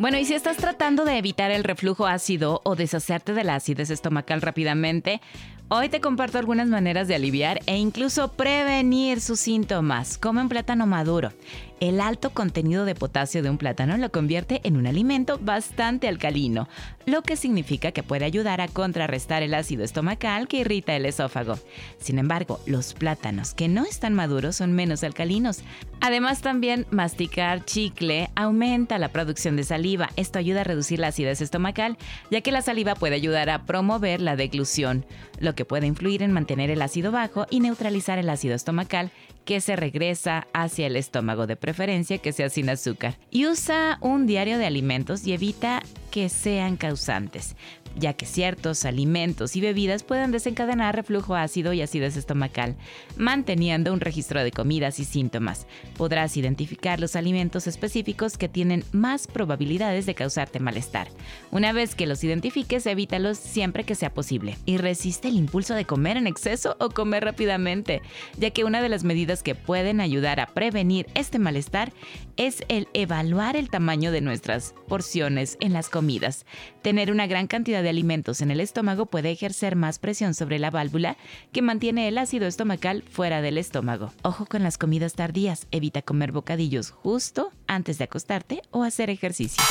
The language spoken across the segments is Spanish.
Bueno, y si estás tratando de evitar el reflujo ácido o deshacerte de la acidez estomacal rápidamente, hoy te comparto algunas maneras de aliviar e incluso prevenir sus síntomas. Come un plátano maduro. El alto contenido de potasio de un plátano lo convierte en un alimento bastante alcalino, lo que significa que puede ayudar a contrarrestar el ácido estomacal que irrita el esófago. Sin embargo, los plátanos que no están maduros son menos alcalinos. Además, también masticar chicle aumenta la producción de saliva. Esto ayuda a reducir la acidez estomacal, ya que la saliva puede ayudar a promover la deglución, lo que puede influir en mantener el ácido bajo y neutralizar el ácido estomacal que se regresa hacia el estómago de preferencia que sea sin azúcar. Y usa un diario de alimentos y evita que sean causantes ya que ciertos alimentos y bebidas pueden desencadenar reflujo ácido y acidez estomacal. Manteniendo un registro de comidas y síntomas, podrás identificar los alimentos específicos que tienen más probabilidades de causarte malestar. Una vez que los identifiques, evítalos siempre que sea posible. Y resiste el impulso de comer en exceso o comer rápidamente, ya que una de las medidas que pueden ayudar a prevenir este malestar es el evaluar el tamaño de nuestras porciones en las comidas. Tener una gran cantidad de alimentos en el estómago puede ejercer más presión sobre la válvula que mantiene el ácido estomacal fuera del estómago. Ojo con las comidas tardías, evita comer bocadillos justo antes de acostarte o hacer ejercicio.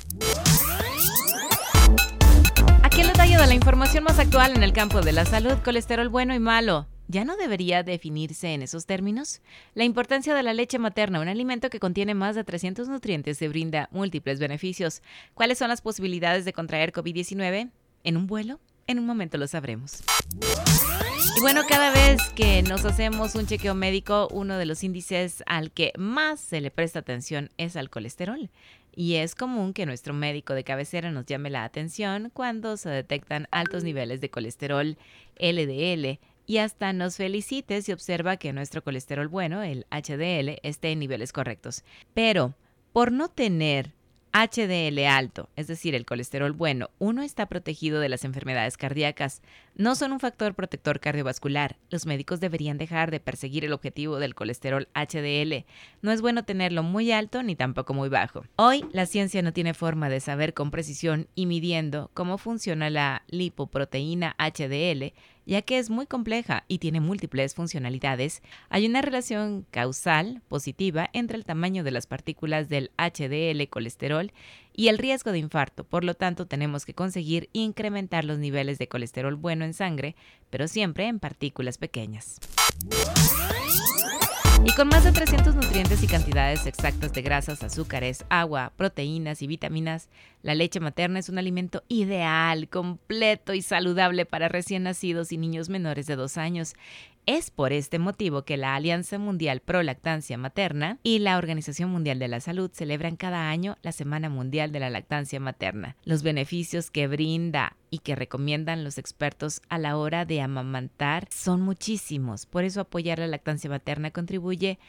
Aquí el detalle de la información más actual en el campo de la salud, colesterol bueno y malo. ¿Ya no debería definirse en esos términos? La importancia de la leche materna, un alimento que contiene más de 300 nutrientes, se brinda múltiples beneficios. ¿Cuáles son las posibilidades de contraer COVID-19? ¿En un vuelo? En un momento lo sabremos. Y bueno, cada vez que nos hacemos un chequeo médico, uno de los índices al que más se le presta atención es al colesterol. Y es común que nuestro médico de cabecera nos llame la atención cuando se detectan altos niveles de colesterol LDL y hasta nos felicite si observa que nuestro colesterol bueno, el HDL, esté en niveles correctos. Pero por no tener HDL alto, es decir, el colesterol bueno, uno está protegido de las enfermedades cardíacas. No son un factor protector cardiovascular. Los médicos deberían dejar de perseguir el objetivo del colesterol HDL. No es bueno tenerlo muy alto ni tampoco muy bajo. Hoy la ciencia no tiene forma de saber con precisión y midiendo cómo funciona la lipoproteína HDL ya que es muy compleja y tiene múltiples funcionalidades, hay una relación causal positiva entre el tamaño de las partículas del HDL colesterol y el riesgo de infarto. Por lo tanto, tenemos que conseguir incrementar los niveles de colesterol bueno en sangre, pero siempre en partículas pequeñas. Y con más de 300 nutrientes y cantidades exactas de grasas, azúcares, agua, proteínas y vitaminas, la leche materna es un alimento ideal, completo y saludable para recién nacidos y niños menores de dos años. Es por este motivo que la Alianza Mundial Pro Lactancia Materna y la Organización Mundial de la Salud celebran cada año la Semana Mundial de la Lactancia Materna. Los beneficios que brinda y que recomiendan los expertos a la hora de amamantar son muchísimos. Por eso apoyar la lactancia materna contribuye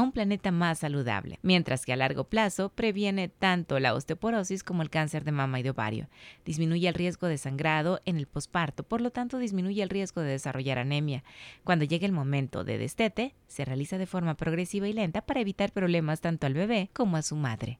un planeta más saludable, mientras que a largo plazo previene tanto la osteoporosis como el cáncer de mama y de ovario. Disminuye el riesgo de sangrado en el posparto, por lo tanto disminuye el riesgo de desarrollar anemia. Cuando llegue el momento de destete, se realiza de forma progresiva y lenta para evitar problemas tanto al bebé como a su madre.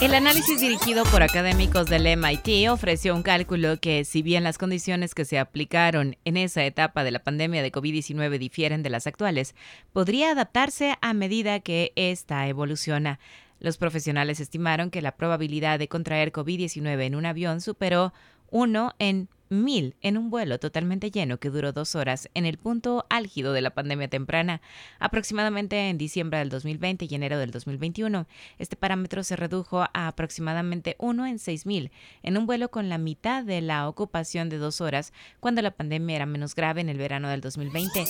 El análisis dirigido por académicos del MIT ofreció un cálculo que, si bien las condiciones que se aplicaron en esa etapa de la pandemia de COVID-19 difieren de las actuales, podría adaptarse a medida que ésta evoluciona. Los profesionales estimaron que la probabilidad de contraer COVID-19 en un avión superó 1 en mil en un vuelo totalmente lleno que duró dos horas en el punto álgido de la pandemia temprana, aproximadamente en diciembre del 2020 y enero del 2021. Este parámetro se redujo a aproximadamente 1 en mil en un vuelo con la mitad de la ocupación de dos horas cuando la pandemia era menos grave en el verano del 2020.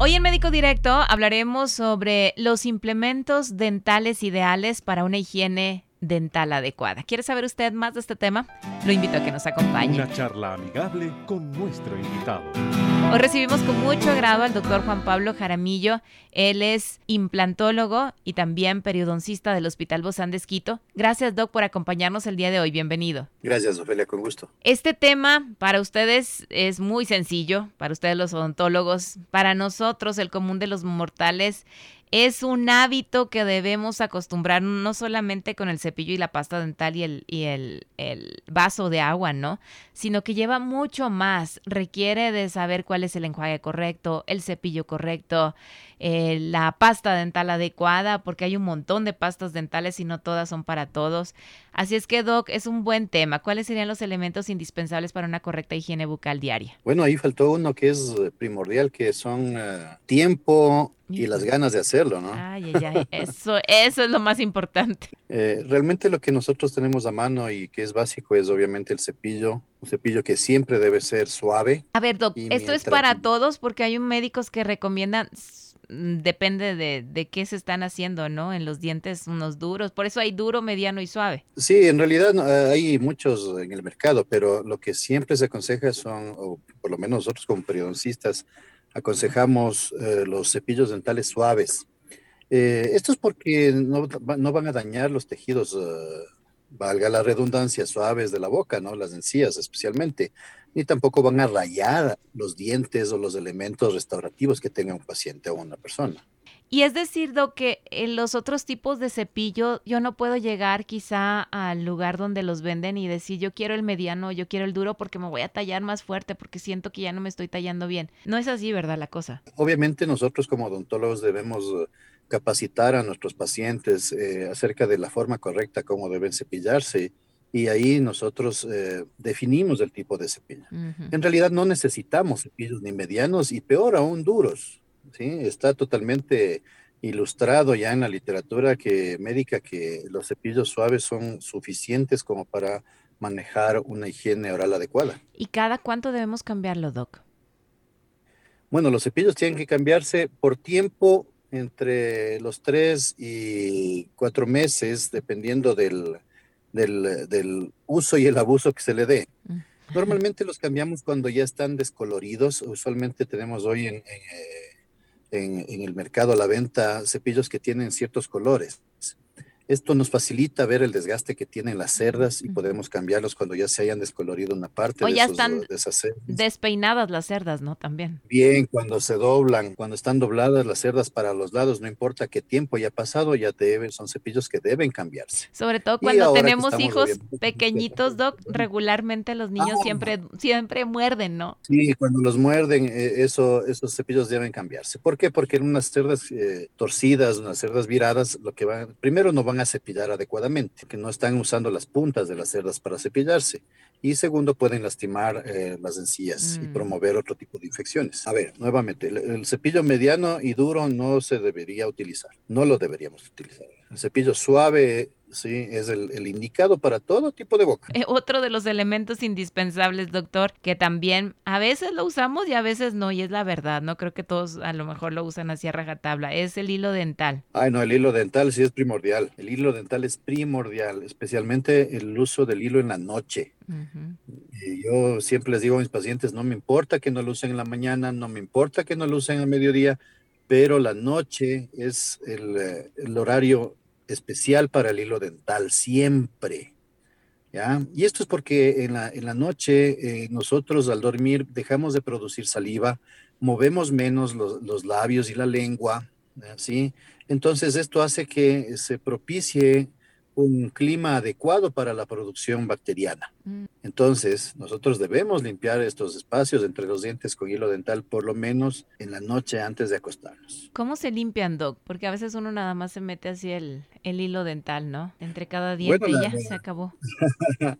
Hoy en Médico Directo hablaremos sobre los implementos dentales ideales para una higiene dental adecuada. ¿Quiere saber usted más de este tema? Lo invito a que nos acompañe. Una charla amigable con nuestro invitado. Hoy recibimos con mucho agrado al doctor Juan Pablo Jaramillo. Él es implantólogo y también periodoncista del Hospital Bozán de Esquito. Gracias, doc, por acompañarnos el día de hoy. Bienvenido. Gracias, Ofelia, con gusto. Este tema para ustedes es muy sencillo, para ustedes los odontólogos, para nosotros, el común de los mortales, es un hábito que debemos acostumbrar no solamente con el cepillo y la pasta dental y el, y el, el, vaso de agua, ¿no? Sino que lleva mucho más. Requiere de saber cuál es el enjuague correcto, el cepillo correcto, eh, la pasta dental adecuada, porque hay un montón de pastas dentales y no todas son para todos. Así es que, Doc, es un buen tema. ¿Cuáles serían los elementos indispensables para una correcta higiene bucal diaria? Bueno, ahí faltó uno que es primordial, que son uh, tiempo y las ganas de hacerlo, ¿no? Ay, ay, ay. Eso, eso es lo más importante. Eh, realmente lo que nosotros tenemos a mano y que es básico es obviamente el cepillo, un cepillo que siempre debe ser suave. A ver, Doc, ¿esto es para todos? Porque hay médicos que recomiendan depende de, de, qué se están haciendo, ¿no? En los dientes unos duros, por eso hay duro, mediano y suave. Sí, en realidad eh, hay muchos en el mercado, pero lo que siempre se aconseja son, o por lo menos nosotros como periodistas, aconsejamos eh, los cepillos dentales suaves. Eh, esto es porque no, no, van a dañar los tejidos, uh, valga la redundancia, suaves de la boca, ¿no? Las encías especialmente, ni tampoco van a rayar los dientes o los elementos restaurativos que tenga un paciente o una persona. Y es decir, Do, que en los otros tipos de cepillo yo no puedo llegar quizá al lugar donde los venden y decir yo quiero el mediano, yo quiero el duro porque me voy a tallar más fuerte porque siento que ya no me estoy tallando bien. No es así, ¿verdad? La cosa. Obviamente nosotros como odontólogos debemos capacitar a nuestros pacientes eh, acerca de la forma correcta como deben cepillarse y ahí nosotros eh, definimos el tipo de cepillo. Uh -huh. En realidad no necesitamos cepillos ni medianos y peor aún duros. ¿sí? Está totalmente ilustrado ya en la literatura que, médica que los cepillos suaves son suficientes como para manejar una higiene oral adecuada. ¿Y cada cuánto debemos cambiarlo, Doc? Bueno, los cepillos tienen que cambiarse por tiempo entre los tres y cuatro meses, dependiendo del, del, del uso y el abuso que se le dé. Normalmente los cambiamos cuando ya están descoloridos. Usualmente tenemos hoy en, en en, en, el mercado a la venta cepillos que tienen ciertos colores. Esto nos facilita ver el desgaste que tienen las cerdas y podemos cambiarlos cuando ya se hayan descolorido una parte o de, ya esos, están de esas cerdas. despeinadas las cerdas, ¿no? También. Bien, cuando se doblan, cuando están dobladas las cerdas para los lados, no importa qué tiempo haya pasado, ya deben, son cepillos que deben cambiarse. Sobre todo cuando tenemos hijos pequeñitos, Doc, regularmente los niños ah, siempre, siempre muerden, ¿no? Sí, cuando los muerden, eh, eso, esos cepillos deben cambiarse. ¿Por qué? Porque en unas cerdas eh, torcidas, unas cerdas viradas, lo que van, primero no van a cepillar adecuadamente, que no están usando las puntas de las cerdas para cepillarse. Y segundo, pueden lastimar eh, las encías mm. y promover otro tipo de infecciones. A ver, nuevamente, el, el, cepillo mediano y duro no se debería utilizar, no lo deberíamos utilizar. El cepillo suave Sí, es el, el, indicado para todo tipo de boca. Eh, otro de los elementos indispensables, doctor, que también a veces lo usamos y a veces no, y es la verdad, no creo que todos a lo mejor lo usan así a rajatabla, es el hilo dental. Ay, no, el hilo dental sí es primordial. El hilo dental es primordial, especialmente el uso del hilo en la noche. Uh -huh. y yo siempre les digo a mis pacientes, no me importa que no lo usen en la mañana, no me importa que no lo usen a mediodía, pero la noche es el, eh, el horario especial para el hilo dental, siempre. ¿ya? Y esto es porque en la, en la noche eh, nosotros al dormir dejamos de producir saliva, movemos menos los, los labios y la lengua, ¿sí? Entonces esto hace que se propicie un clima adecuado para la producción bacteriana. Mm. Entonces, nosotros debemos limpiar estos espacios entre los dientes con hilo dental por lo menos en la noche antes de acostarnos. ¿Cómo se limpian, Doc? Porque a veces uno nada más se mete así el, el hilo dental, ¿no? Entre cada diente bueno, la, y ya se acabó.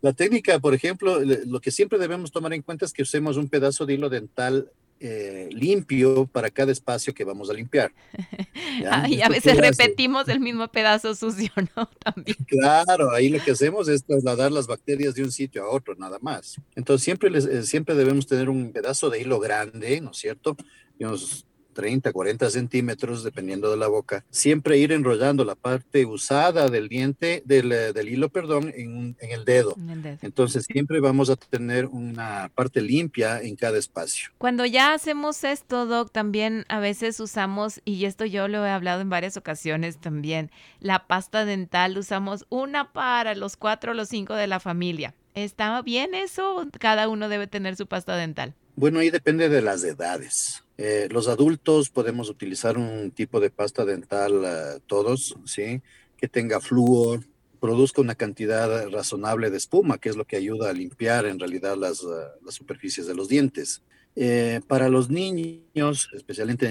la técnica, por ejemplo, lo que siempre debemos tomar en cuenta es que usemos un pedazo de hilo dental eh, limpio para cada espacio que vamos a limpiar. ¿ya? y a veces repetimos el mismo pedazo sucio, ¿no? También. Claro, ahí lo que hacemos es trasladar las bacterias de un sitio a otro, nada más. Entonces siempre, les, eh, siempre debemos tener un pedazo de hilo grande, ¿no es cierto? Unos 30, 40 centímetros, dependiendo de la boca, siempre ir enrollando la parte usada del diente, del, eh, del hilo, perdón, en, en, el dedo. en, el dedo. Entonces siempre vamos a tener una parte limpia en cada espacio. Cuando ya hacemos esto, Doc, también a veces usamos, y esto yo lo he hablado en varias ocasiones también, la pasta dental, usamos una para los cuatro o los cinco de la familia. ¿Está bien eso? Cada uno debe tener su pasta dental. Bueno, ahí depende de las edades. Eh, los adultos podemos utilizar un tipo de pasta dental uh, todos, ¿sí? Que tenga flúor, produzca una cantidad razonable de espuma, que es lo que ayuda a limpiar en realidad las, uh, las superficies de los dientes. Eh, para los niños, especialmente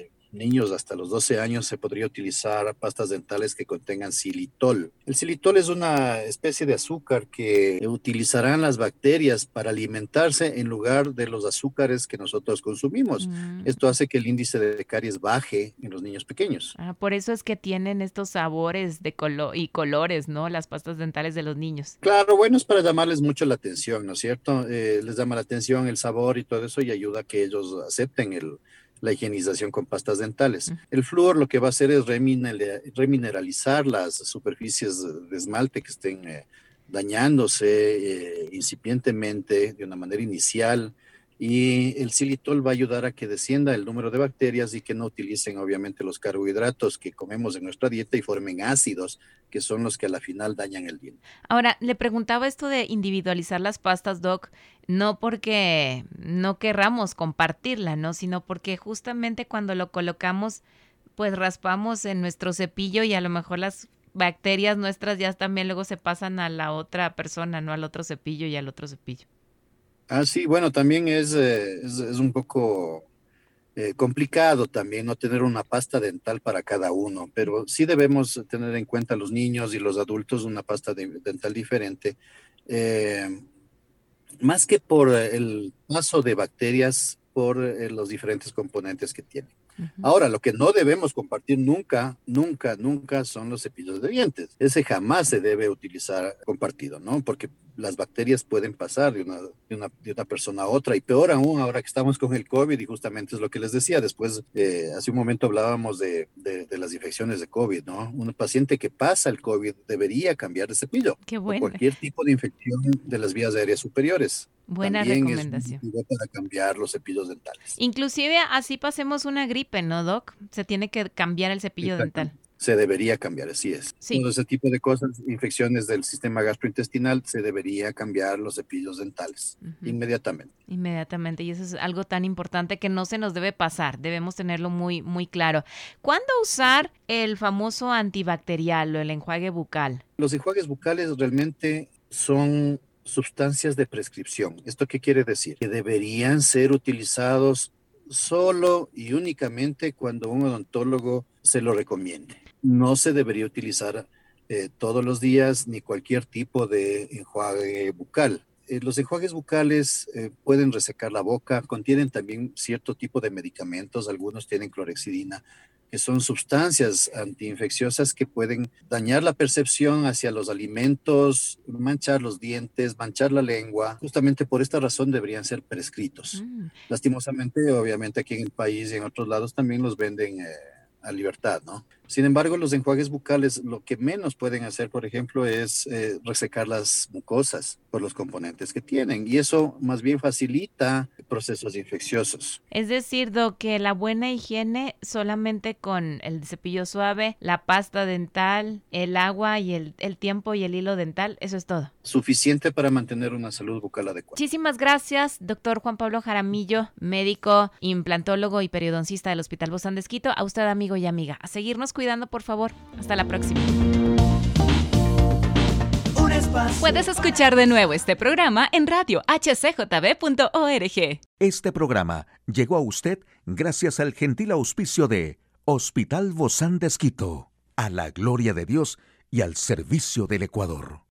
eh, niños hasta los 12 años se podría utilizar pastas dentales que contengan xilitol. El xilitol es una especie de azúcar que utilizarán las bacterias para alimentarse en lugar de los azúcares que nosotros consumimos. Mm. Esto hace que el índice de caries baje en los niños pequeños. Ah, por eso es que tienen estos sabores de color y colores, ¿no? Las pastas dentales de los niños. Claro, bueno, es para llamarles mucho la atención, ¿no es cierto? Eh, les llama la atención el sabor y todo eso y ayuda a que ellos acepten el, la higienización con pastas dentales. El flúor lo que va a hacer es remineralizar las superficies de esmalte que estén eh, dañándose eh, incipientemente de una manera inicial y el xilitol va a ayudar a que descienda el número de bacterias y que no utilicen obviamente los carbohidratos que comemos en nuestra dieta y formen ácidos, que son los que a la final dañan el diente. Ahora, le preguntaba esto de individualizar las pastas, Doc, no porque no querramos compartirla, ¿no? Sino porque justamente cuando lo colocamos, pues raspamos en nuestro cepillo y a lo mejor las bacterias nuestras ya también luego se pasan a la otra persona, ¿no? Al otro cepillo y al otro cepillo. Ah, sí, bueno, también es, eh, es, es un poco eh, complicado también no tener una pasta dental para cada uno, pero sí debemos tener en cuenta los niños y los adultos una pasta de, dental diferente, eh, más que por el paso de bacterias por los diferentes componentes que tiene. Ahora, lo que no debemos compartir nunca, nunca, nunca son los cepillos de dientes. Ese jamás se debe utilizar compartido, ¿no? Porque las bacterias pueden pasar de una, de una, de una persona a otra y peor aún ahora que estamos con el COVID y justamente es lo que les decía. Después, eh, hace un momento hablábamos de, de, de, las infecciones de COVID, ¿no? Un paciente que pasa el COVID debería cambiar de cepillo. Qué bueno. Cualquier tipo de infección de las vías aéreas superiores. Buena También recomendación. Es para cambiar los cepillos dentales. Inclusive así pasemos una gripe, ¿no, Doc? Se tiene que cambiar el cepillo Exacto. dental. Se debería cambiar, así es. Sí. Todo ese tipo de cosas, infecciones del sistema gastrointestinal, se debería cambiar los cepillos dentales inmediatamente. Inmediatamente, y eso es algo tan importante que no se nos debe pasar, debemos tenerlo muy, muy claro. ¿Cuándo usar el famoso antibacterial o el enjuague bucal? Los enjuagues bucales realmente son sustancias de prescripción. ¿Esto qué quiere decir? Que deberían ser utilizados solo y únicamente cuando un odontólogo se lo recomiende. No se debería utilizar eh, todos los días ni cualquier tipo de enjuague bucal. Eh, los enjuagues bucales eh, pueden resecar la boca, contienen también cierto tipo de medicamentos, algunos tienen clorexidina, que son sustancias antiinfecciosas que pueden dañar la percepción hacia los alimentos, manchar los dientes, manchar la lengua. Justamente por esta razón deberían ser prescritos. Mm, Lastimosamente, obviamente aquí en el país y en otros lados también los venden eh, a libertad, ¿no? Sin embargo, los enjuagues bucales lo que menos pueden hacer, por ejemplo, es eh, resecar las mucosas por los componentes que tienen y eso más bien facilita procesos infecciosos. Es decir, Doc, que la buena higiene solamente con el cepillo suave, la pasta dental, el agua y el, el tiempo y el hilo dental, eso es todo. Suficiente para mantener una salud bucal adecuada. Muchísimas gracias, doctor Juan Pablo Jaramillo, médico, implantólogo y periodoncista del Hospital Bozán de Esquito. A usted, amigo y amiga, a seguirnos cuidando, por favor. Hasta la próxima. Puedes escuchar de nuevo este programa en radio hcjb.org. Este programa llegó a usted gracias al gentil auspicio de Hospital Bozán de Esquito, a la gloria de Dios y al servicio del Ecuador.